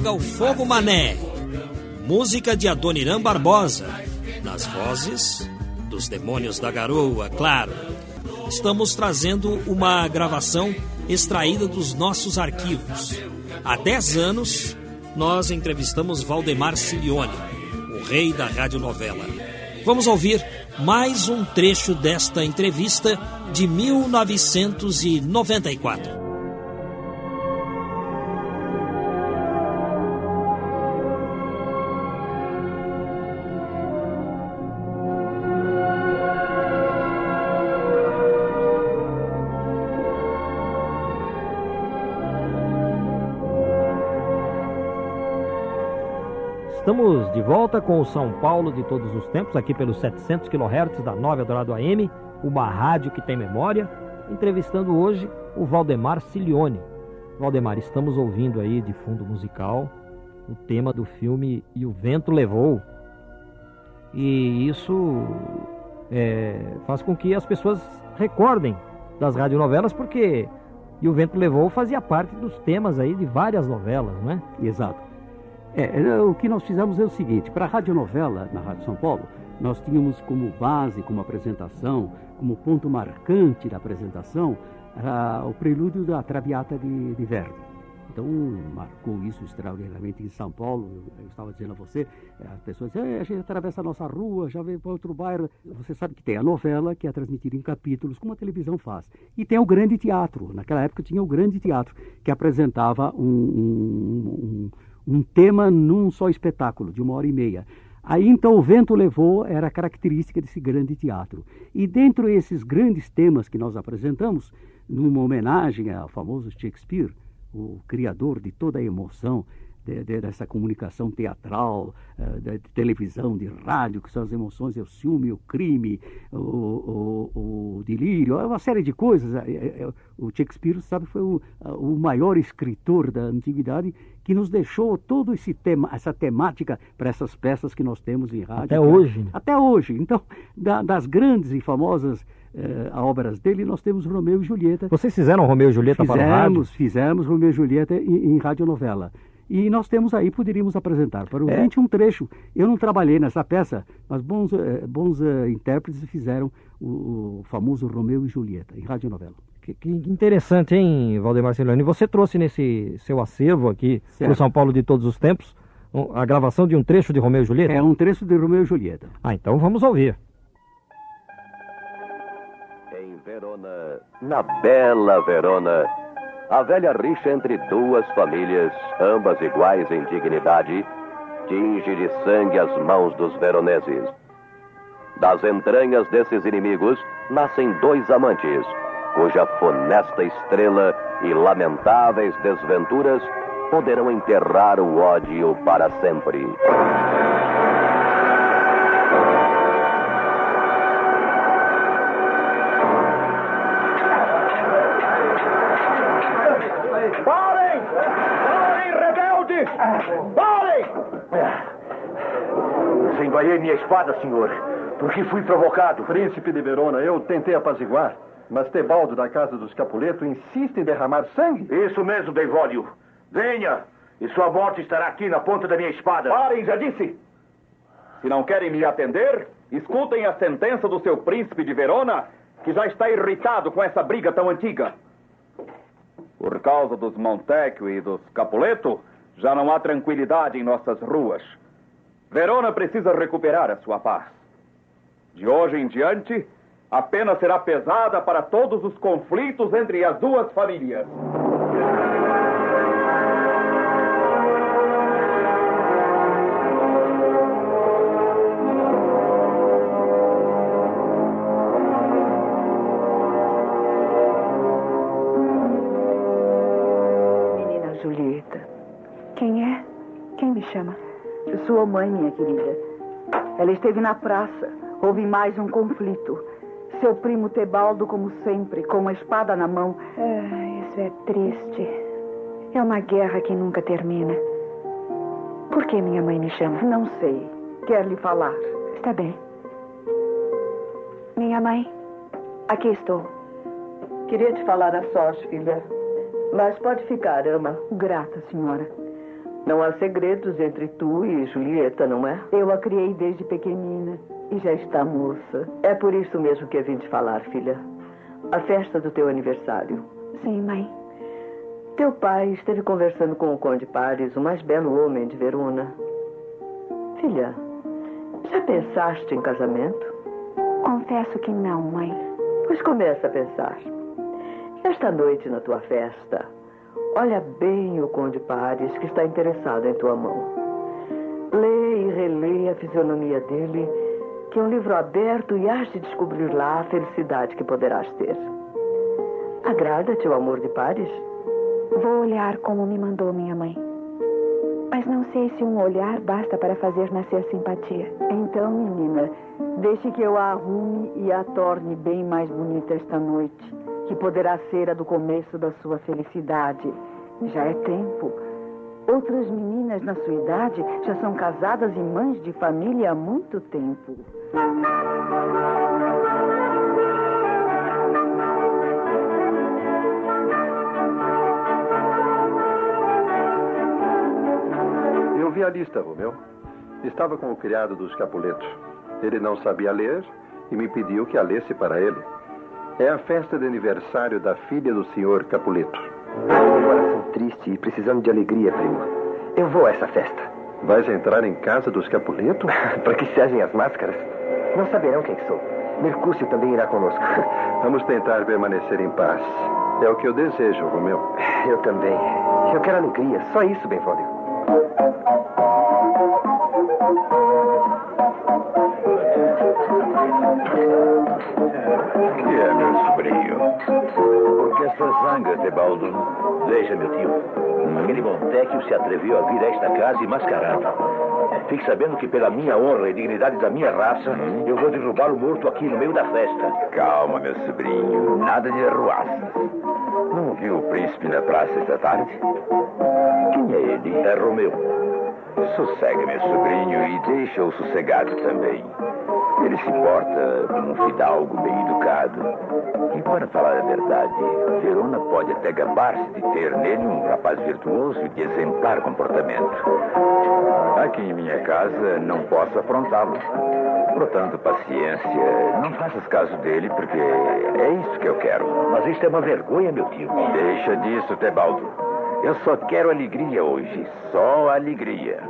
Apaga o fogo, mané. Música de Adoniran Barbosa. Nas vozes dos Demônios da Garoa, claro. Estamos trazendo uma gravação extraída dos nossos arquivos. Há 10 anos, nós entrevistamos Valdemar Cilione, o rei da radionovela. Vamos ouvir mais um trecho desta entrevista de 1994. Estamos de volta com o São Paulo de todos os tempos, aqui pelos 700 kHz da 9 Adorado AM, uma rádio que tem memória, entrevistando hoje o Valdemar Cilione. Valdemar, estamos ouvindo aí de fundo musical o tema do filme E o Vento Levou. E isso é, faz com que as pessoas recordem das radionovelas, porque E o Vento Levou fazia parte dos temas aí de várias novelas, não é? Exato. É, é, o que nós fizemos é o seguinte: para a radionovela na Rádio São Paulo, nós tínhamos como base, como apresentação, como ponto marcante da apresentação, o prelúdio da Traviata de, de Verdi. Então, marcou isso extraordinariamente em São Paulo. Eu estava dizendo a você, é, as pessoas dizem, a gente atravessa a nossa rua, já vem para outro bairro. Você sabe que tem a novela, que é transmitida em capítulos, como a televisão faz. E tem o grande teatro. Naquela época tinha o grande teatro, que apresentava um, um, um um tema num só espetáculo, de uma hora e meia. Aí então o vento levou era característica desse grande teatro. E dentro desses grandes temas que nós apresentamos, numa homenagem ao famoso Shakespeare, o criador de toda a emoção, dessa comunicação teatral, uh, de, televisão, de rádio, que são as emoções, é o ciúme, o crime, o, o, o delírio, é uma série de coisas. É, o Shakespeare, sabe, foi o, o maior escritor da antiguidade que nos deixou todo esse tema, essa temática para essas peças que nós temos em rádio. Até hoje. Né? Até hoje. Então, da, das grandes e famosas eh, obras dele, nós temos Romeu e Julieta. Vocês fizeram Romeu e Julieta fizemos, para o rádio? Fizemos Romeu e Julieta em, em radionovela. E nós temos aí, poderíamos apresentar para o é. um trecho. Eu não trabalhei nessa peça, mas bons, eh, bons uh, intérpretes fizeram o, o, famoso Romeu e Julieta, em radionovela. Que, que interessante, hein, Valdemar Celani? Você trouxe nesse seu acervo aqui, para o São Paulo de todos os tempos, a gravação de um trecho de Romeu e Julieta? É, um trecho de Romeu e Julieta. Ah, então vamos ouvir. Em Verona, na bela Verona, a velha rixa entre duas famílias, ambas iguais em dignidade, tinge de sangue as mãos dos veroneses. Das entranhas desses inimigos nascem dois amantes, cuja funesta estrela e lamentáveis desventuras poderão enterrar o ódio para sempre. Desembainhei minha espada, senhor, porque fui provocado. Príncipe de Verona, eu tentei apaziguar, mas Tebaldo da casa dos Capuleto insiste em derramar sangue. Isso mesmo, Deivólio. Venha, e sua morte estará aqui na ponta da minha espada. Parem, já disse! Se não querem me atender, escutem a sentença do seu príncipe de Verona, que já está irritado com essa briga tão antiga. Por causa dos Montecchio e dos Capuleto, já não há tranquilidade em nossas ruas. Verona precisa recuperar a sua paz. De hoje em diante, a pena será pesada para todos os conflitos entre as duas famílias. Mãe, minha querida. Ela esteve na praça. Houve mais um conflito. Seu primo Tebaldo, como sempre, com uma espada na mão. Ah, isso é triste. É uma guerra que nunca termina. Por que minha mãe me chama? Não sei. Quer lhe falar. Está bem. Minha mãe, aqui estou. Queria te falar a sós, filha. Mas pode ficar, ama. Grata, senhora. Não há segredos entre tu e Julieta, não é? Eu a criei desde pequenina e já está moça. É por isso mesmo que eu vim te falar, filha. A festa do teu aniversário. Sim, mãe. Teu pai esteve conversando com o Conde Pares, o mais belo homem de Verona. Filha, já pensaste em casamento? Confesso que não, mãe. Pois começa a pensar. Esta noite na tua festa, olha bem o Conde Pares que está interessado em tua mão. Lê e relê a fisionomia dele, que é um livro aberto e has de descobrir lá a felicidade que poderás ter. Agrada-te o amor de Pares? Vou olhar como me mandou minha mãe. Mas não sei se um olhar basta para fazer nascer simpatia. Então, menina, deixe que eu a arrume e a torne bem mais bonita esta noite, que poderá ser a do começo da sua felicidade. Já é tempo. Outras meninas na sua idade já são casadas e mães de família há muito tempo. Eu vi a lista, Romeu. Estava com o criado dos Capuletos. Ele não sabia ler e me pediu que a lesse para ele. É a festa de aniversário da filha do senhor Capuleto. Um coração triste e precisando de alegria, primo. Eu vou a essa festa. Vais entrar em casa dos Capuleto? para que servem as máscaras? Não saberão quem sou. Mercúcio também irá conosco. Vamos tentar permanecer em paz. É o que eu desejo, Romeu. Eu também. Eu quero alegria. Só isso, Benvolio. Sobrinho? Por que essa zanga, Tebaldo? Veja, meu tio. Aquele Montecchio se atreveu a vir a esta casa mascarado. Fique sabendo que, pela minha honra e dignidade da minha raça, eu vou derrubá-lo morto aqui no meio da festa. Calma, meu sobrinho. Nada de arruaças. Não viu o príncipe na praça esta tarde? Quem é ele? É Romeu. Sossega, meu sobrinho, e deixa-o sossegado também. Ele se porta como um fidalgo bem educado. E para falar a verdade, Verona pode até gabar-se de ter nele um rapaz virtuoso e de exemplar comportamento. Aqui em minha casa não posso afrontá-lo. Portanto, paciência. Não faças caso dele, porque é isso que eu quero. Mas isto é uma vergonha, meu tio. Deixa disso, Tebaldo. Eu só quero alegria hoje. Só alegria.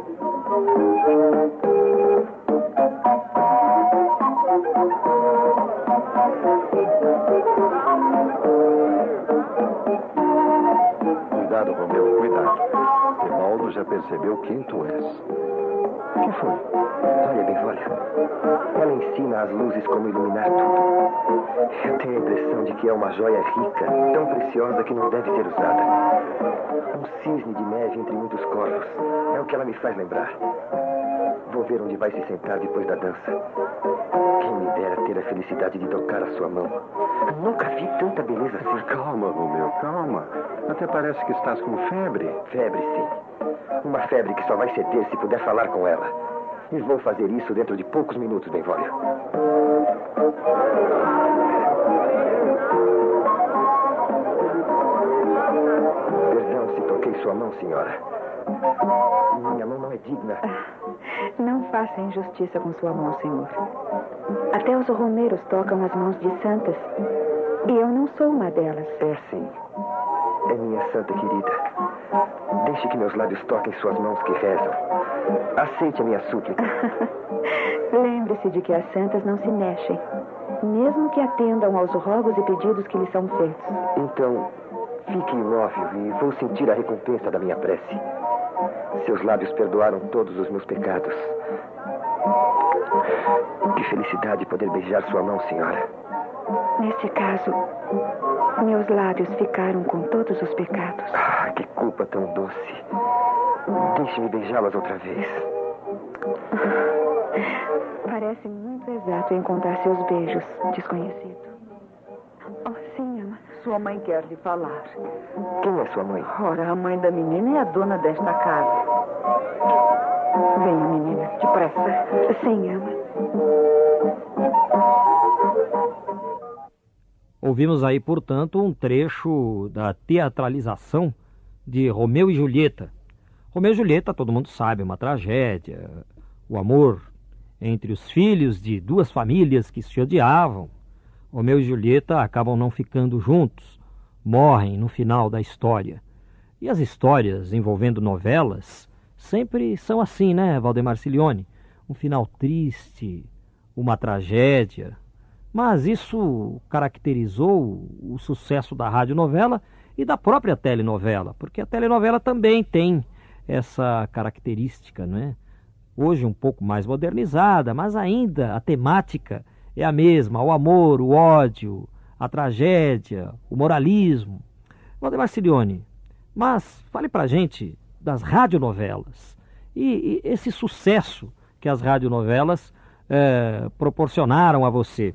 Percebeu quem tu és. O que foi? Olha, Benvolio. Ela ensina às luzes como iluminar tudo. Eu tenho a impressão de que é uma joia rica, tão preciosa que não deve ser usada. Um cisne de neve entre muitos corvos. É o que ela me faz lembrar. Vou ver onde vai se sentar depois da dança. Quem me dera ter a felicidade de tocar a sua mão. Nunca vi tanta beleza assim. Calma, Romeu, calma. Até parece que estás com febre. Febre, sim. Uma febre que só vai ceder se puder falar com ela. E vou fazer isso dentro de poucos minutos, Benvolio. Perdão se toquei sua mão, senhora. Minha mão não é digna. Não faça injustiça com sua mão, senhor. Até os romeiros tocam as mãos de santas. E eu não sou uma delas. É sim. É minha santa querida. Deixe que meus lábios toquem suas mãos que rezam. Aceite a minha súplica. Lembre-se de que as santas não se mexem, mesmo que atendam aos rogos e pedidos que lhes são feitos. Então, fique imóvel e vou sentir a recompensa da minha prece. Seus lábios perdoaram todos os meus pecados. Que felicidade poder beijar sua mão, senhora. Neste caso, meus lábios ficaram com todos os pecados. Ah, que culpa tão doce. Deixe-me beijá-las outra vez. Parece muito exato encontrar seus beijos, desconhecido. Oh, sim, ama. Sua mãe quer lhe falar. Quem é sua mãe? Ora, a mãe da menina é a dona desta casa. Venha, menina, depressa. Sim, ama. Ouvimos aí, portanto, um trecho da teatralização de Romeu e Julieta. Romeu e Julieta, todo mundo sabe, é uma tragédia, o amor entre os filhos de duas famílias que se odiavam. Romeu e Julieta acabam não ficando juntos, morrem no final da história. E as histórias envolvendo novelas sempre são assim, né, Valdemar Cilione? Um final triste, uma tragédia, mas isso caracterizou o sucesso da radionovela e da própria telenovela, porque a telenovela também tem essa característica, né? Hoje um pouco mais modernizada, mas ainda a temática é a mesma: o amor, o ódio, a tragédia, o moralismo. Valdemar Cilione, mas fale pra gente das radionovelas e, e esse sucesso que as radionovelas é, proporcionaram a você.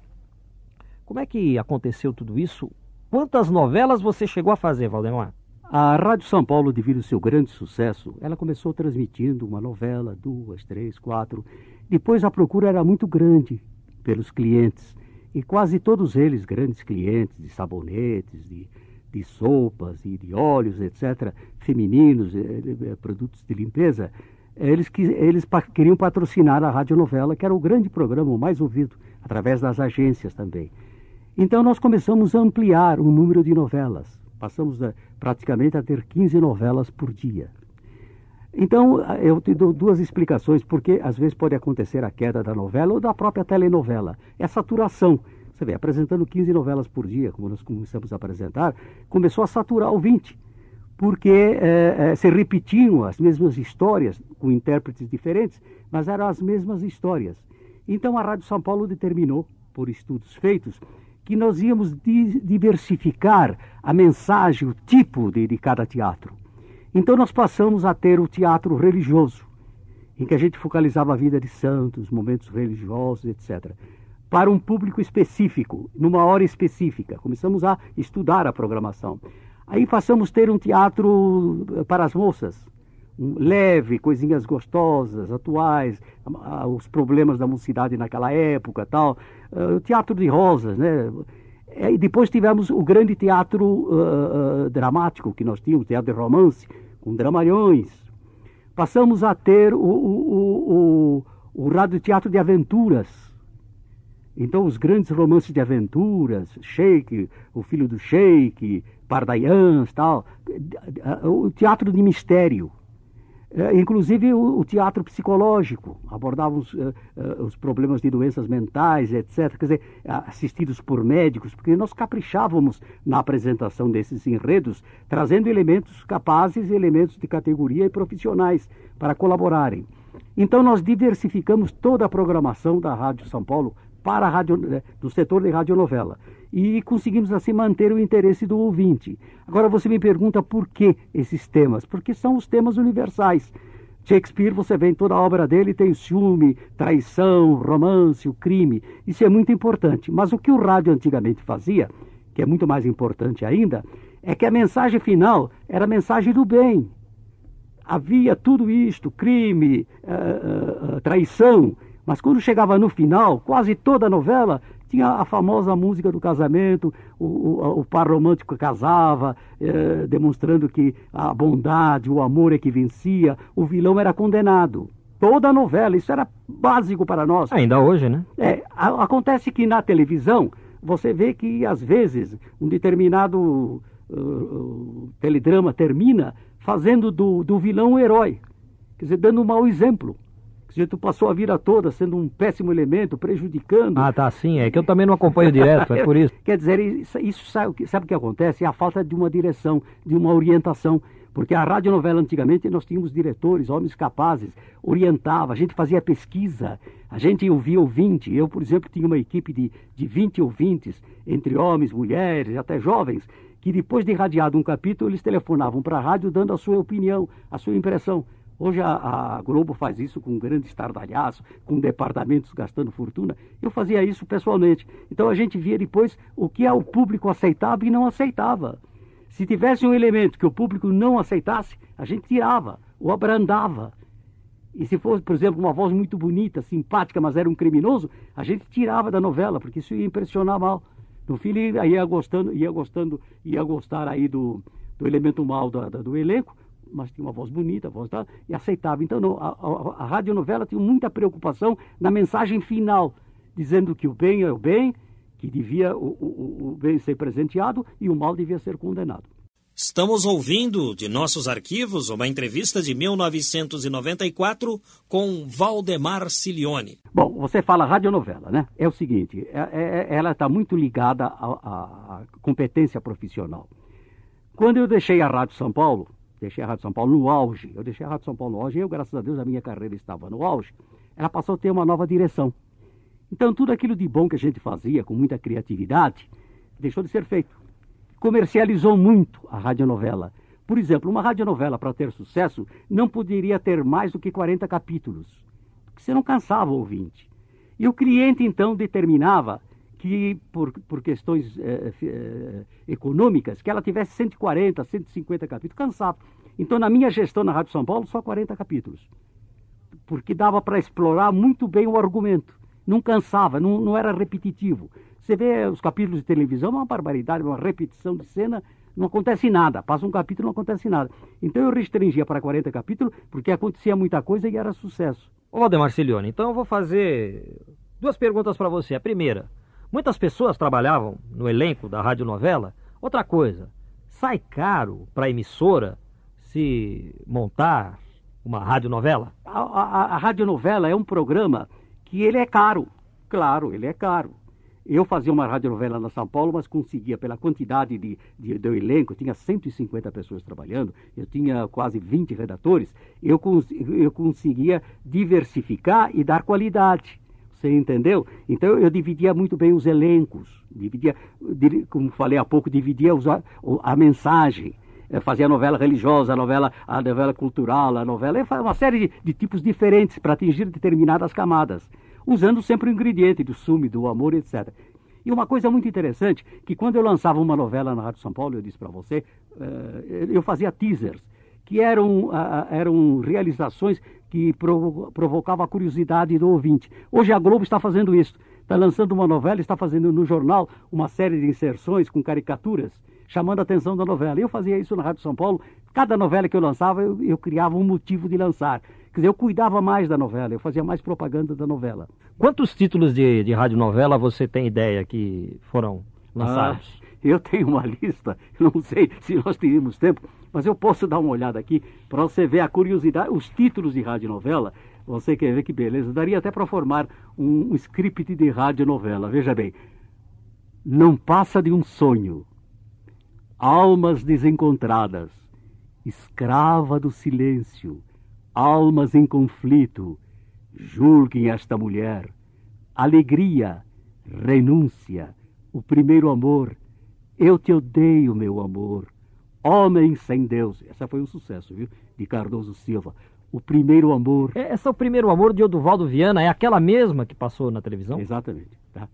Como é que aconteceu tudo isso? Quantas novelas você chegou a fazer, Valdemar? A Rádio São Paulo, devido ao seu grande sucesso, ela começou transmitindo uma novela, duas, três, quatro. Depois a procura era muito grande pelos clientes. E quase todos eles, grandes clientes de sabonetes, de, de sopas e de óleos, etc., femininos, eh, eh, produtos de limpeza, eles, eles queriam patrocinar a radionovela, que era o grande programa, o mais ouvido, através das agências também. Então nós começamos a ampliar o número de novelas. Passamos a, praticamente a ter 15 novelas por dia. Então, eu te dou duas explicações, porque às vezes pode acontecer a queda da novela ou da própria telenovela. É a saturação. Você vê, apresentando 15 novelas por dia, como nós começamos a apresentar, começou a saturar o 20, porque é, é, se repetiam as mesmas histórias, com intérpretes diferentes, mas eram as mesmas histórias. Então a Rádio São Paulo determinou, por estudos feitos, que nós íamos diversificar a mensagem, o tipo de, de cada teatro. Então nós passamos a ter o teatro religioso, em que a gente focalizava a vida de santos, momentos religiosos, etc. Para um público específico, numa hora específica. Começamos a estudar a programação. Aí passamos a ter um teatro eh, para as moças, leve, coisinhas gostosas, atuais, os problemas da mocidade naquela época, tal. Uh, o teatro de rosas, né? E depois tivemos o grande teatro uh, uh, dramático que nós tínhamos, teatro de romance, com dramalhões. Passamos a ter o, o, o, o, rádio teatro de aventuras. Então, os grandes romances de aventuras, Sheik, o filho do Sheik, Pardaians, tal. O teatro de mistério. É, inclusive o, o, teatro psicológico, abordava os, uh, os, problemas de doenças mentais, etc., quer dizer, assistidos por médicos, porque nós caprichávamos na apresentação desses enredos, trazendo elementos capazes, elementos de categoria e profissionais para colaborarem. Então nós diversificamos toda a programação da Rádio São Paulo para a rádio, eh, do setor de radionovela e conseguimos assim manter o interesse do ouvinte. Agora você me pergunta por que esses temas? Porque são os temas universais. Shakespeare, você vê em toda a obra dele, tem ciúme, traição, romance, o crime. Isso é muito importante. Mas o que o rádio antigamente fazia, que é muito mais importante ainda, é que a mensagem final era a mensagem do bem. Havia tudo isto, crime, uh, uh, traição, mas quando chegava no final, quase toda a novela tinha a famosa música do casamento, o, o, o par romântico casava, eh, demonstrando que a bondade, o amor é que vencia, o vilão era condenado. Toda a novela, isso era básico para nós. Ainda hoje, né? É, a, acontece que na televisão, você vê que às vezes um determinado uh, teledrama termina fazendo do, do vilão um herói, quer dizer, dando um mau exemplo. Tu passou a vida toda sendo um péssimo elemento, prejudicando. Ah, tá, sim. É que eu também não acompanho direto, é por isso. Quer dizer, isso, isso sabe, sabe o que acontece? É a falta de uma direção, de uma orientação. Porque a radionovela antigamente nós tínhamos diretores, homens capazes, orientava, a gente fazia pesquisa, a gente ouvia ouvinte. Eu, por exemplo, tinha uma equipe de, de 20 ouvintes, entre homens, mulheres, até jovens, que depois de irradiado um capítulo, eles telefonavam para a rádio dando a sua opinião, a sua impressão. Hoje a, a, Globo faz isso com um grande estardalhaço, com departamentos gastando fortuna. Eu fazia isso pessoalmente. Então a gente via depois o que o público aceitava e não aceitava. Se tivesse um elemento que o público não aceitasse, a gente tirava ou abrandava. E se fosse, por exemplo, uma voz muito bonita, simpática, mas era um criminoso, a gente tirava da novela, porque isso ia impressionar mal. No fim, ia gostando, ia gostando, ia gostar aí do, do elemento mal do, do elenco, mas tinha uma voz bonita, voz da, e aceitava. Então, não, a, a, a radionovela tinha muita preocupação na mensagem final, dizendo que o bem é o bem, que devia o, o, o bem ser presenteado e o mal devia ser condenado. Estamos ouvindo de nossos arquivos uma entrevista de 1994 com Valdemar Cilione. Bom, você fala radionovela, né? É o seguinte, é, é, ela está muito ligada à competência profissional. Quando eu deixei a Rádio São Paulo, deixei a Rádio São Paulo no auge, eu deixei a Rádio São Paulo no auge, eu, graças a Deus, a minha carreira estava no auge, ela passou a ter uma nova direção. Então, tudo aquilo de bom que a gente fazia, com muita criatividade, deixou de ser feito comercializou muito a radionovela. Por exemplo, uma radionovela, para ter sucesso, não poderia ter mais do que 40 capítulos, porque você não cansava o ouvinte. E o cliente, então, determinava que, por, por questões eh, eh, econômicas, que ela tivesse 140, 150 capítulos. Cansava. Então, na minha gestão na Rádio São Paulo, só 40 capítulos. Porque dava para explorar muito bem o argumento. Não cansava, não, não era repetitivo. Você vê os capítulos de televisão, uma barbaridade, uma repetição de cena, não acontece nada. Passa um capítulo, não acontece nada. Então eu restringia para 40 capítulos, porque acontecia muita coisa e era sucesso. Ô Valdemar Cilione, então eu vou fazer duas perguntas para você. A primeira, muitas pessoas trabalhavam no elenco da radionovela. Outra coisa, sai caro para a emissora se montar uma radionovela? A, a, a radionovela é um programa que ele é caro. Claro, ele é caro. Eu fazia uma radionovela na São Paulo, mas conseguia, pela quantidade de, de, do elenco, tinha 150 pessoas trabalhando, eu tinha quase 20 redatores, eu, cons, eu conseguia diversificar e dar qualidade. Você entendeu? Então eu dividia muito bem os elencos, dividia, como falei há pouco, dividia a, a mensagem fazia a novela religiosa, a novela, a novela cultural, a novela, uma série de, de tipos diferentes para atingir determinadas camadas usando sempre o ingrediente do sume, do amor, etc. E uma coisa muito interessante, que quando eu lançava uma novela na Rádio São Paulo, eu disse para você, uh, eu fazia teasers, que eram, eram realizações que provo provocavam a curiosidade do ouvinte. Hoje a Globo está fazendo isso. Está lançando uma novela, está fazendo no jornal uma série de inserções com caricaturas, chamando a atenção da novela. Eu fazia isso na Rádio São Paulo. Cada novela que eu lançava, eu, eu criava um motivo de lançar. Quer dizer, eu cuidava mais da novela, eu fazia mais propaganda da novela. Quantos títulos de, de radionovela você tem ideia que foram lançados? Ah, eu tenho uma lista, não sei se nós teríamos tempo, mas eu posso dar uma olhada aqui para você ver a curiosidade, os títulos de radionovela. Você quer ver que beleza? Daria até para formar um, um script de radionovela. Veja bem. Não passa de um sonho. Almas desencontradas. Escrava do silêncio almas em conflito, julguem esta mulher. Alegria, renúncia, o primeiro amor. Eu te odeio, meu amor. Homem sem Deus. Essa foi um sucesso, viu? De Cardoso Silva. O primeiro amor. É, essa é o primeiro amor de Oduvaldo Viana, é aquela mesma que passou na televisão? Exatamente. Tá?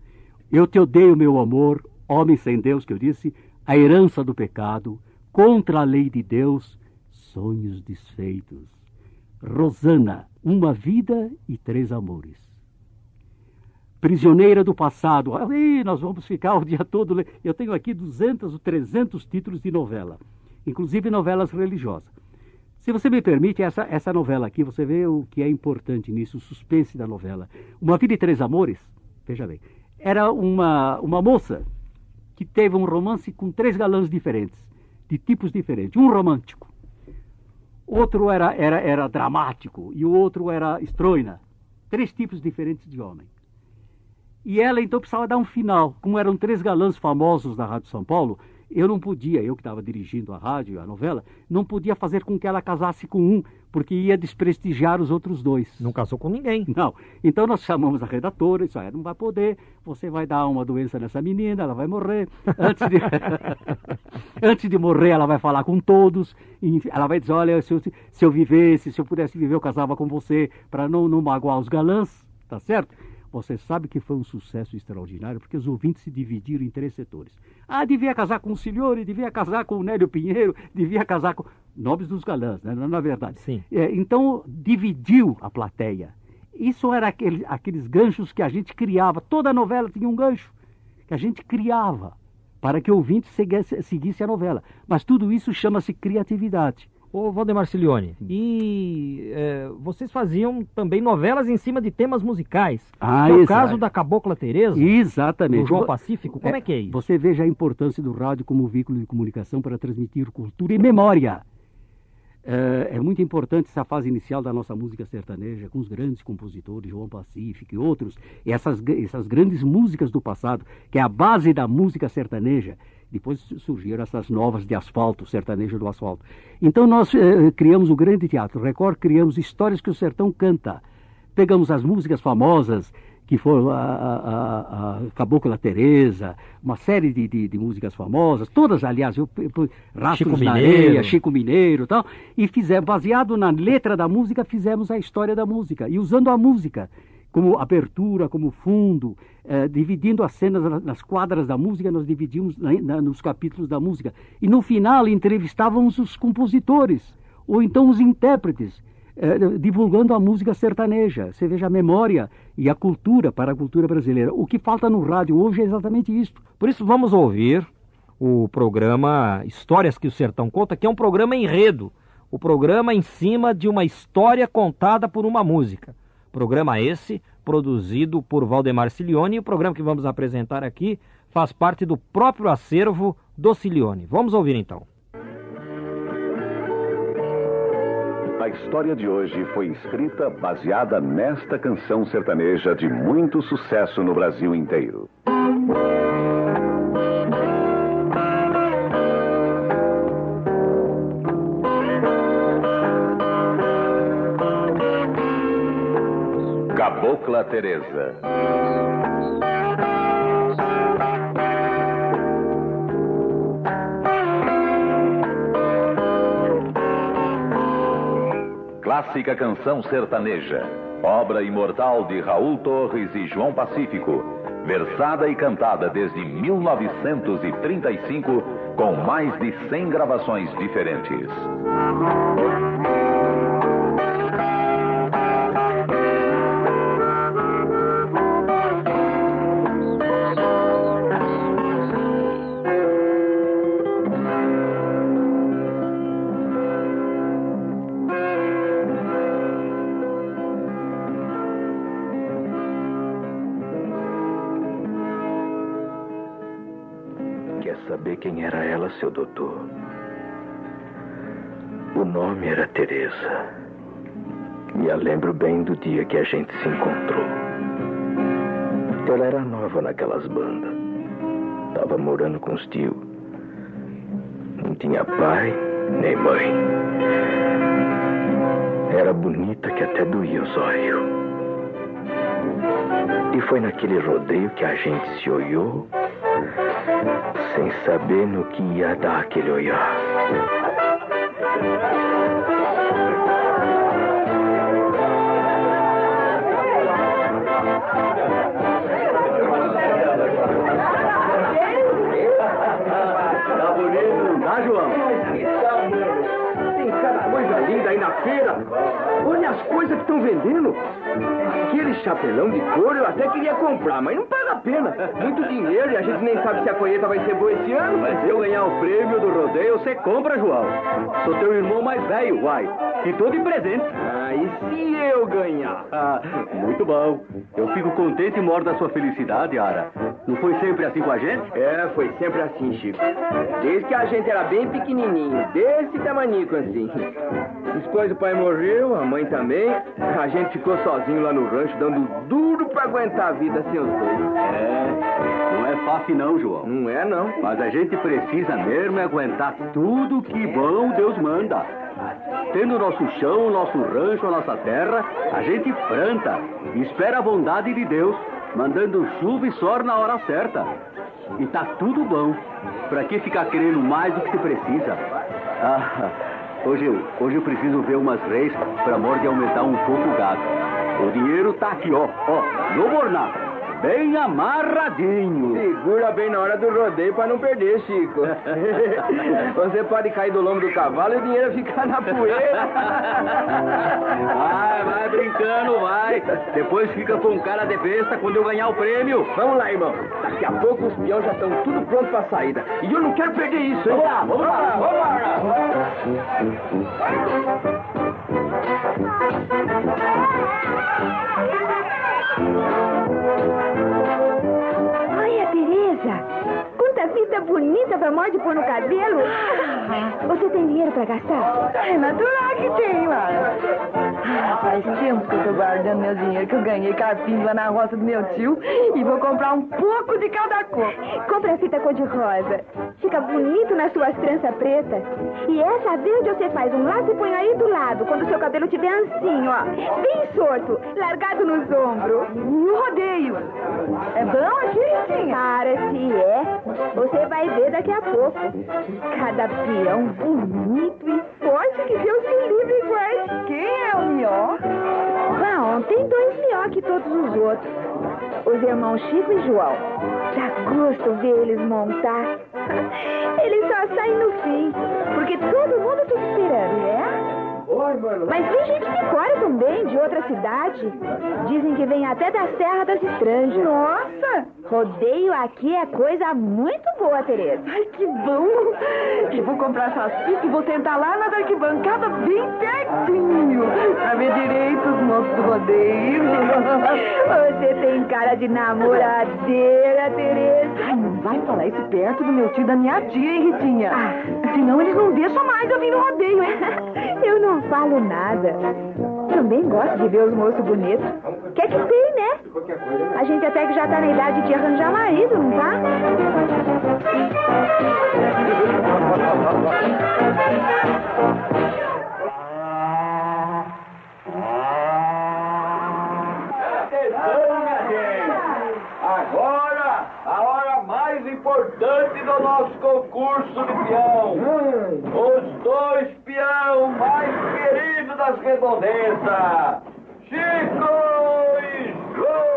Eu te odeio, meu amor, homem sem Deus, que eu disse, a herança do pecado, contra a lei de Deus, sonhos desfeitos. Rosana, uma vida e três amores. Prisioneira do passado. Aí nós vamos ficar o dia todo. Eu tenho aqui 200 ou 300 títulos de novela, inclusive novelas religiosas. Se você me permite, essa, essa novela aqui, você vê o que é importante nisso, o suspense da novela. Uma Vida e Três Amores, veja bem, era uma, uma moça que teve um romance com três galãs diferentes, de tipos diferentes. Um romântico, outro era, era, era dramático e o outro era estroina. Três tipos diferentes de homem. E ela então precisava dar um final. Como eram três galãs famosos da Rádio São Paulo, eu não podia, eu que estava dirigindo a rádio, a novela, não podia fazer com que ela casasse com um, porque ia desprestigiar os outros dois. Não casou com ninguém. Não. Então nós chamamos a redatora, isso aí não vai poder, você vai dar uma doença nessa menina, ela vai morrer. Antes de, Antes de morrer, ela vai falar com todos, ela vai dizer, olha, se eu, se eu vivesse, se eu pudesse viver, eu casava com você, para não, não magoar os galãs, tá certo? Você sabe que foi um sucesso extraordinário, porque os ouvintes se dividiram em três setores. Ah, devia casar com o Silhore, devia casar com o Nélio Pinheiro, devia casar com. Nomes dos galãs, né? na verdade. Sim. É, então, dividiu a plateia. Isso era aquele, aqueles ganchos que a gente criava. Toda novela tinha um gancho. que a gente criava para que o ouvinte seguisse, seguisse a novela. Mas tudo isso chama-se criatividade. Ô, Valdemar Cilione, e é, vocês faziam também novelas em cima de temas musicais. Ah, é o exato. caso da Cabocla Tereza. Exatamente. Do João Pacífico, como é, que é isso? Você veja a importância do rádio como veículo de comunicação para transmitir cultura e memória. É, é muito importante essa fase inicial da nossa música sertaneja, com os grandes compositores, João Pacífico e outros, e essas, essas grandes músicas do passado, que é a base da música sertaneja. Depois surgiram essas novas de asfalto, sertanejo do asfalto. Então nós eh, criamos o Grande Teatro Record, criamos histórias que o sertão canta. Pegamos as músicas famosas, que foram a, a, a, Cabocla Tereza, uma série de, de, de músicas famosas, todas, aliás, eu, eu, eu- Rastros Chico na Mineiro. Areia, Chico Mineiro e tal, e fizemos, baseado na letra da música, fizemos a história da música, e usando a música como abertura, como fundo, eh, dividindo as cenas na- nas quadras da música, nós dividimos na- na- nos capítulos da música. E no final entrevistávamos os compositores, ou então os intérpretes, eh, divulgando a música sertaneja. Você veja a memória e a cultura para a cultura brasileira. O que falta no rádio hoje é exatamente isso. Por isso vamos ouvir o programa Histórias que o Sertão Conta, que é um programa enredo. O programa em cima de uma história contada por uma música. Programa esse produzido por Valdemar Cilione e o programa que vamos apresentar aqui faz parte do próprio acervo do Cilione. Vamos ouvir então. A história de hoje foi escrita baseada nesta canção sertaneja de muito sucesso no Brasil inteiro. Cabocla Teresa. Clássica canção sertaneja, obra imortal de Raul Torres e João Pacífico, versada e cantada desde 1935, com mais de 100 gravações diferentes. Seu doutor? O nome era Teresa. Me a lembro bem do dia que a gente se encontrou. Ela era nova naquelas bandas. Tava morando com os tios. Não tinha pai nem mãe. Era bonita que até doía os olhos. E foi naquele rodeio que a gente se olhou sem saber no que ia dar aquele olhar. Tá bonito, não tá, João? Tem cada coisa linda aí na feira. Olha as coisas que estão vendendo. Aquele chapelão de couro eu até queria comprar, mas não paga a pena. Muito dinheiro e a gente nem sabe se a colheita vai ser boa esse ano. Mas se eu ganhar o prêmio do rodeio, você compra, João. Sou teu irmão mais velho, uai. E todo presente. Ah, e se eu ganhar? Ah, muito bom. Eu fico contente e moro da sua felicidade, Ara. Não foi sempre assim com a gente? É, foi sempre assim, Chico. Desde que a gente era bem pequenininho, desse tamanico assim. Depois o pai morreu, a mãe também. A gente ficou sozinho lá no rancho, dando duro pra aguentar a vida sem os dois. É, não é fácil não, João. Não é não. Mas a gente precisa mesmo é aguentar tudo que bom Deus manda. Tendo nosso chão, nosso rancho, a nossa terra, a gente planta espera a bondade de Deus, mandando chuva e sol na hora certa. E tá tudo bom. Pra que ficar querendo mais do que se precisa? Ah, hoje eu, hoje eu preciso ver umas reis para amor de aumentar um pouco o gado. O dinheiro tá aqui, ó, ó, no Borná. Bem amarradinho. Segura bem na hora do rodeio pra não perder, Chico. Você pode cair do lombo do cavalo e o dinheiro ficar na poeira. Vai, vai brincando, vai. Depois fica com cara de besta quando eu ganhar o prêmio. Vamos lá, irmão. Daqui a pouco os peões já estão tudo pronto pra saída. E eu não quero perder isso, hein? Vamos lá, vamos lá, vamos Olha, Fita bonita pra morte pôr no cabelo. Você tem dinheiro pra gastar? É natural que tem, Lara. Ah, faz tempo que eu tô guardando meu dinheiro que eu ganhei carpinho lá na roça do meu tio e vou comprar um pouco de cada cor. Compra a fita cor-de-rosa. Fica bonito nas suas tranças pretas. E essa verde você faz um laço e põe aí do lado, quando seu cabelo tiver ancinho, ó. Bem sorto, largado nos ombros. E o rodeio? É bom Ritinha? Para se é. Você vai ver daqui a pouco. Cada peão bonito e forte que Deus me livre iguais. Quem é o melhor? Bom, tem dois melhor que todos os outros. Os irmãos Chico e João. Dá gosto ver eles montar. Eles só saem no fim, porque todo mundo fica esperando. É? Oi, mano. Mas tem gente de fora também, de outra cidade. Dizem que vem até da Serra das Estranjas. Nossa! Rodeio aqui é coisa muito boa, Tereza. Ai, que bom! Eu vou comprar essas fitas e vou sentar lá na arquibancada bem pertinho pra ver direito os moços do rodeio. Você tem cara de namoradeira, Tereza. Ai, não vai falar isso perto do meu tio e da minha tia, hein, Ritinha? Ah. Senão eles não deixam mais eu vir no rodeio, hein? Eu não falo nada. Também gosto de ver os moços bonitos. Quer que tem, né? A gente até que já tá na idade de arranjar marido, não tá? importante do nosso concurso de peão. Os dois peão mais queridos das redondezas. Chico e João.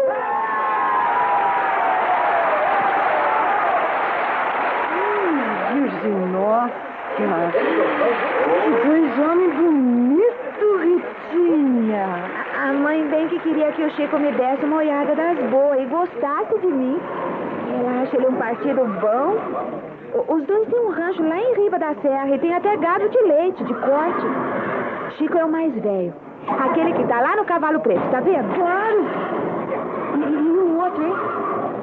Virgem nossa! Dois homens bonitos, Ritinha! A mãe bem que queria que o Chico me desse uma olhada das boas e gostasse de mim. Ela acha ele um partido bom. Os dois têm um rancho lá em Riba da Serra e tem até gado de leite, de corte. Chico é o mais velho. Aquele que tá lá no cavalo preto, tá vendo? Claro! E, o outro, hein?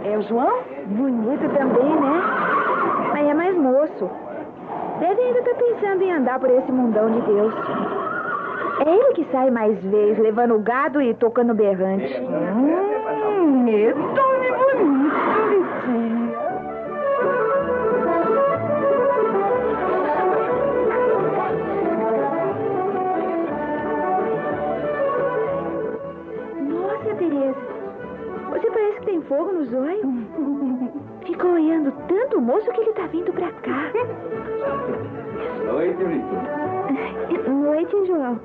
É o João? Bonito também, né? Mas é mais moço. Deve ainda estar pensando em andar por esse mundão de Deus. É ele que sai mais vezes, levando o gado e tocando berrante. Hum, é Noite. Noite, João.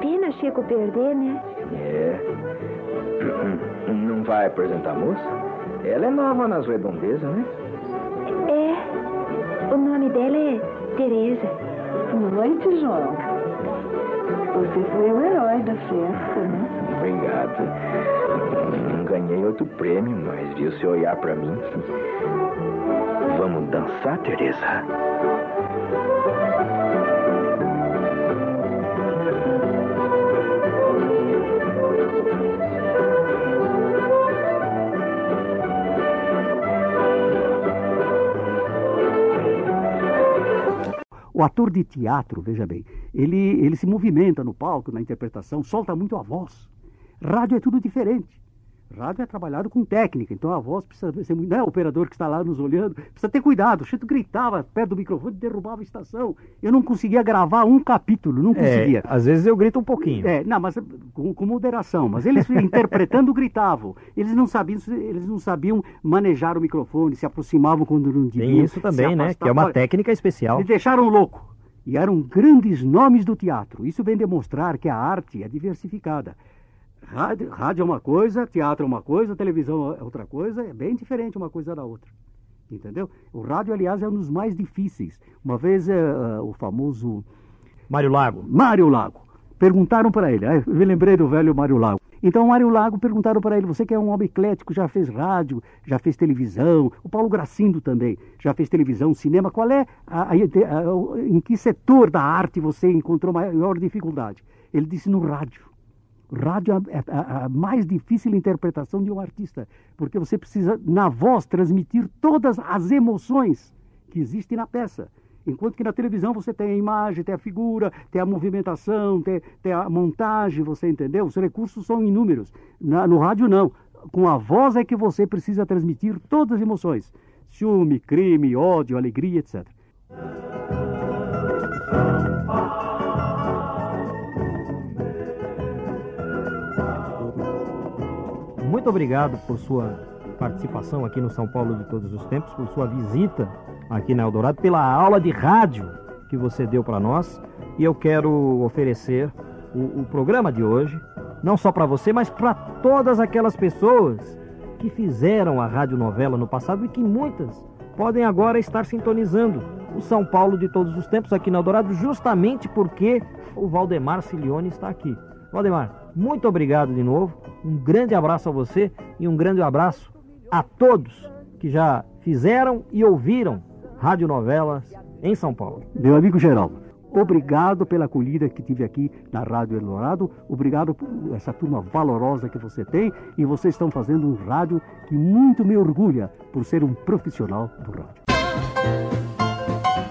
Pena Chico perder, né? É. Não vai apresentar a moça? Ela é nova nas redondezas, né? É. O nome dela é Tereza. Noite, João. Você foi o herói da festa, né? Obrigado. Não ganhei outro prêmio, mas vi você olhar pra mim. Vamos dançar, Teresa? O ator de teatro, veja bem, ele, ele se movimenta no palco, na interpretação, solta muito a voz. Rádio é tudo diferente. Rádio é trabalhado com técnica, então a voz precisa ser muito. Não é o operador que está lá nos olhando, precisa ter cuidado. O Chico gritava perto do microfone e derrubava a estação. Eu não conseguia gravar um capítulo, não conseguia. É, às vezes eu grito um pouquinho. É, não, mas com, com moderação. Mas eles interpretando gritavam. Eles não sabiam, eles não sabiam manejar o microfone, se aproximavam quando não deviam. Tem isso também, né? Que é uma técnica especial. me deixaram louco. E eram grandes nomes do teatro. Isso vem demonstrar que a arte é diversificada. Rádio, rádio é uma coisa, teatro é uma coisa, televisão é outra coisa, é bem diferente uma coisa da outra. Entendeu? O rádio, aliás, é um dos mais difíceis. Uma vez é, o famoso. Mário Lago. Mário Lago. Perguntaram para ele, eu me lembrei do velho Mário Lago. Então, o Mário Lago perguntaram para ele: você que é um homem eclético, já fez rádio, já fez televisão, o Paulo Gracindo também já fez televisão, cinema, qual é, a, a, a, em que setor da arte você encontrou maior dificuldade? Ele disse: no rádio. Rádio é a, a, mais difícil interpretação de um artista, porque você precisa, na voz, transmitir todas as emoções que existem na peça. Enquanto que na televisão você tem a imagem, tem a figura, tem a movimentação, tem, tem a montagem, você entendeu? Os recursos são inúmeros. Na, no rádio, não. Com a voz é que você precisa transmitir todas as emoções: ciúme, crime, ódio, alegria, etc. Muito obrigado por sua participação aqui no São Paulo de Todos os Tempos, por sua visita aqui na Eldorado, pela aula de rádio que você deu para nós. E eu quero oferecer o, o programa de hoje, não só para você, mas para todas aquelas pessoas que fizeram a radionovela no passado e que muitas podem agora estar sintonizando o São Paulo de Todos os Tempos aqui na Eldorado, justamente porque o Valdemar Cilione está aqui. Valdemar, muito obrigado de novo. Um grande abraço a você e um grande abraço a todos que já fizeram e ouviram radionovelas em São Paulo. Meu amigo Geraldo, obrigado pela acolhida que tive aqui na Rádio Eldorado, obrigado por essa turma valorosa que você tem e vocês estão fazendo um rádio que muito me orgulha por ser um profissional do rádio.